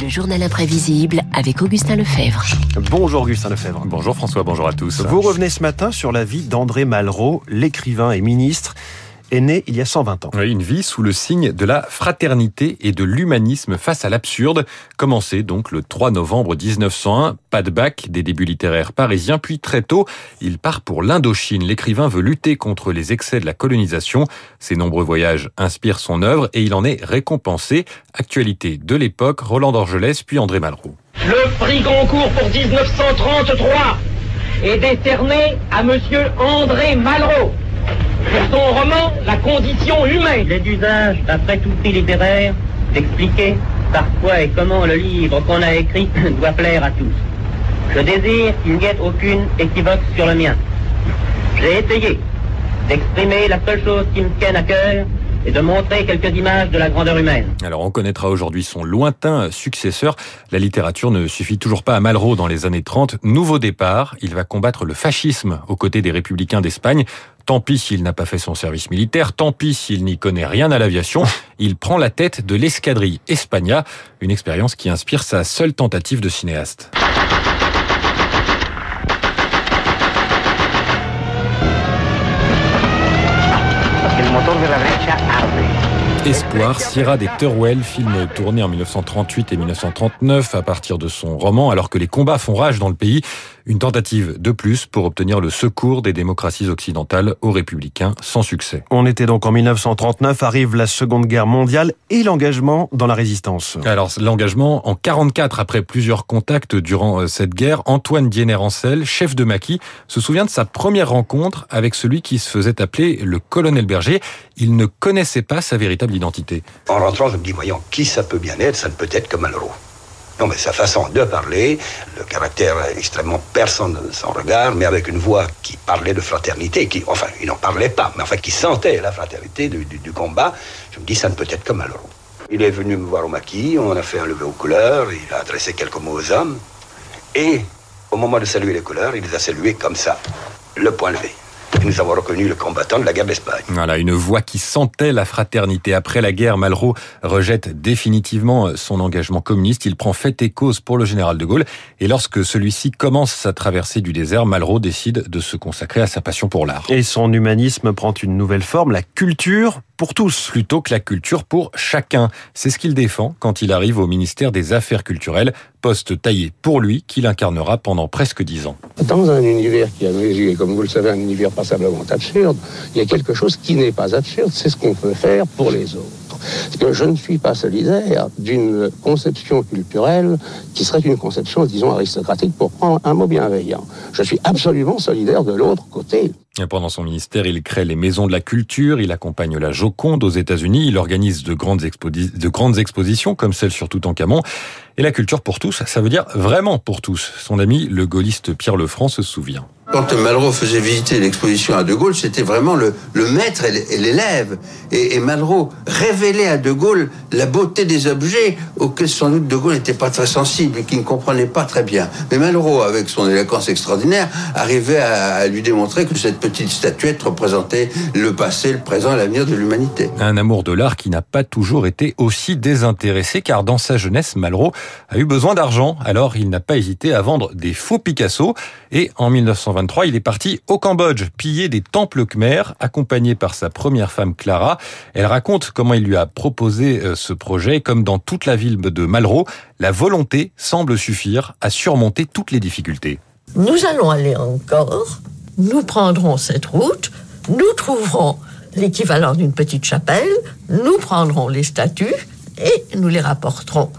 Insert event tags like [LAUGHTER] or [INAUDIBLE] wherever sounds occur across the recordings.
Le journal imprévisible avec Augustin Lefebvre. Bonjour Augustin Lefebvre. Bonjour François, bonjour à tous. Vous revenez ce matin sur la vie d'André Malraux, l'écrivain et ministre est né il y a 120 ans. Oui, une vie sous le signe de la fraternité et de l'humanisme face à l'absurde. Commencé donc le 3 novembre 1901, pas de bac, des débuts littéraires parisiens, puis très tôt, il part pour l'Indochine. L'écrivain veut lutter contre les excès de la colonisation. Ses nombreux voyages inspirent son œuvre et il en est récompensé. Actualité de l'époque, Roland d'Orgelès puis André Malraux. Le prix Goncourt pour 1933 est décerné à monsieur André Malraux pour son roman La condition humaine. Il est d'usage, d'après tout prix littéraire, d'expliquer par quoi et comment le livre qu'on a écrit [CLEARS THROAT] doit plaire à tous. Je désire qu'il n'y ait aucune équivoque sur le mien. J'ai essayé d'exprimer la seule chose qui me tienne à cœur, et de montrer quelques images de la grandeur humaine. Alors on connaîtra aujourd'hui son lointain successeur. La littérature ne suffit toujours pas à Malraux dans les années 30. Nouveau départ, il va combattre le fascisme aux côtés des républicains d'Espagne. Tant pis s'il n'a pas fait son service militaire, tant pis s'il n'y connaît rien à l'aviation, il prend la tête de l'escadrille Espagna, une expérience qui inspire sa seule tentative de cinéaste. Espoir, Sierra des Teruel, film tourné en 1938 et 1939 à partir de son roman, alors que les combats font rage dans le pays. Une tentative de plus pour obtenir le secours des démocraties occidentales aux républicains sans succès. On était donc en 1939, arrive la Seconde Guerre mondiale et l'engagement dans la résistance. Alors l'engagement en 44 après plusieurs contacts durant euh, cette guerre, Antoine Diener-Ancel, chef de maquis, se souvient de sa première rencontre avec celui qui se faisait appeler le colonel Berger. Il ne connaissait pas sa véritable identité. En rentrant, je me dis, voyons, qui ça peut bien être? Ça ne peut être que Malraux. Non, mais sa façon de parler, le caractère extrêmement perçant de son regard, mais avec une voix qui parlait de fraternité, qui, enfin, il n'en parlait pas, mais enfin, qui sentait la fraternité du, du, combat, je me dis, ça ne peut être que Malraux. Il est venu me voir au maquis, on a fait un lever aux couleurs, il a adressé quelques mots aux hommes, et au moment de saluer les couleurs, il les a salués comme ça, le point levé nous avons reconnu le combattant de la guerre d'Espagne. Voilà, une voix qui sentait la fraternité. Après la guerre, Malraux rejette définitivement son engagement communiste. Il prend fait et cause pour le général de Gaulle. Et lorsque celui-ci commence sa traversée du désert, Malraux décide de se consacrer à sa passion pour l'art. Et son humanisme prend une nouvelle forme, la culture pour tous. Plutôt que la culture pour chacun. C'est ce qu'il défend quand il arrive au ministère des Affaires culturelles, poste taillé pour lui qu'il incarnera pendant presque dix ans. Dans un univers qui a, comme vous le savez, un univers passablement absurde, il y a quelque chose qui n'est pas absurde, c'est ce qu'on peut faire pour les autres. Parce que je ne suis pas solidaire d'une conception culturelle qui serait une conception, disons, aristocratique, pour prendre un mot bienveillant. Je suis absolument solidaire de l'autre côté. Pendant son ministère, il crée les maisons de la culture, il accompagne la Joconde aux États-Unis, il organise de grandes, de grandes expositions comme celle sur Toutankhamon. Et la culture pour tous, ça veut dire vraiment pour tous. Son ami, le gaulliste Pierre Lefranc, se souvient. Quand Malraux faisait visiter l'exposition à De Gaulle, c'était vraiment le, le maître et l'élève. Et, et, Malraux révélait à De Gaulle la beauté des objets auxquels sans doute De Gaulle n'était pas très sensible et qu'il ne comprenait pas très bien. Mais Malraux, avec son éloquence extraordinaire, arrivait à, à lui démontrer que cette petite statuette représentait le passé, le présent et l'avenir de l'humanité. Un amour de l'art qui n'a pas toujours été aussi désintéressé, car dans sa jeunesse, Malraux a eu besoin d'argent. Alors il n'a pas hésité à vendre des faux Picasso. Et en 1923, il est parti au Cambodge, piller des temples khmers, accompagné par sa première femme Clara. Elle raconte comment il lui a proposé ce projet. Comme dans toute la ville de Malraux, la volonté semble suffire à surmonter toutes les difficultés. Nous allons aller encore, nous prendrons cette route, nous trouverons l'équivalent d'une petite chapelle, nous prendrons les statues et nous les rapporterons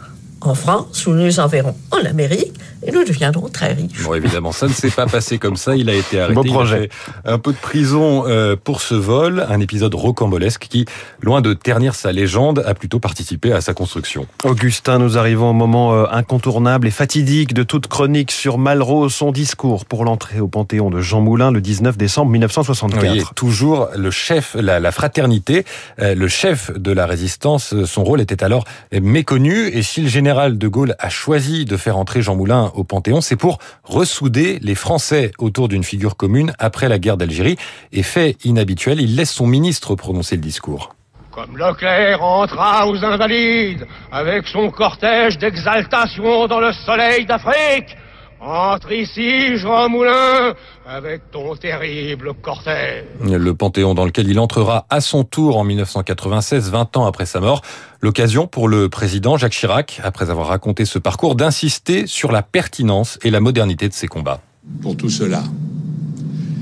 en France, où nous les enverrons en Amérique, et nous deviendrons très riches. Bon, évidemment, ça ne s'est pas passé comme ça. Il a été arrêté. Beau projet. un peu de prison euh, pour ce vol, un épisode rocambolesque qui, loin de ternir sa légende, a plutôt participé à sa construction. Augustin, nous arrivons au moment euh, incontournable et fatidique de toute chronique sur Malraux, son discours pour l'entrée au Panthéon de Jean Moulin le 19 décembre 1964. Oui, toujours le chef, la, la fraternité, euh, le chef de la résistance. Son rôle était alors méconnu et si le général de Gaulle a choisi de faire entrer Jean Moulin au Panthéon, c'est pour ressouder les Français autour d'une figure commune après la guerre d'Algérie. Et fait inhabituel, il laisse son ministre prononcer le discours. Comme Leclerc entra aux Invalides avec son cortège d'exaltation dans le soleil d'Afrique, entre ici, Jean Moulin, avec ton terrible cortège. Le Panthéon dans lequel il entrera à son tour en 1996, 20 ans après sa mort. L'occasion pour le président Jacques Chirac, après avoir raconté ce parcours, d'insister sur la pertinence et la modernité de ses combats. Pour tout cela.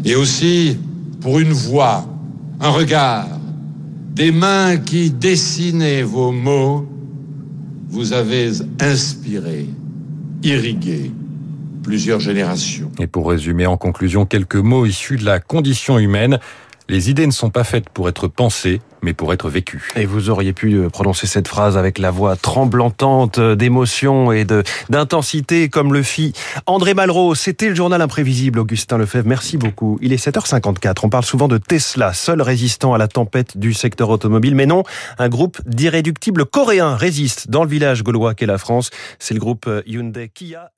Et aussi pour une voix, un regard, des mains qui dessinaient vos mots, vous avez inspiré, irrigué, plusieurs générations. Et pour résumer en conclusion quelques mots issus de la condition humaine, les idées ne sont pas faites pour être pensées, mais pour être vécues. Et vous auriez pu euh, prononcer cette phrase avec la voix tremblantante d'émotion et d'intensité comme le fit André Malraux. C'était le journal imprévisible, Augustin Lefebvre. Merci beaucoup. Il est 7h54. On parle souvent de Tesla, seul résistant à la tempête du secteur automobile. Mais non, un groupe d'irréductibles coréens résiste dans le village gaulois qu'est la France. C'est le groupe Hyundai Kia.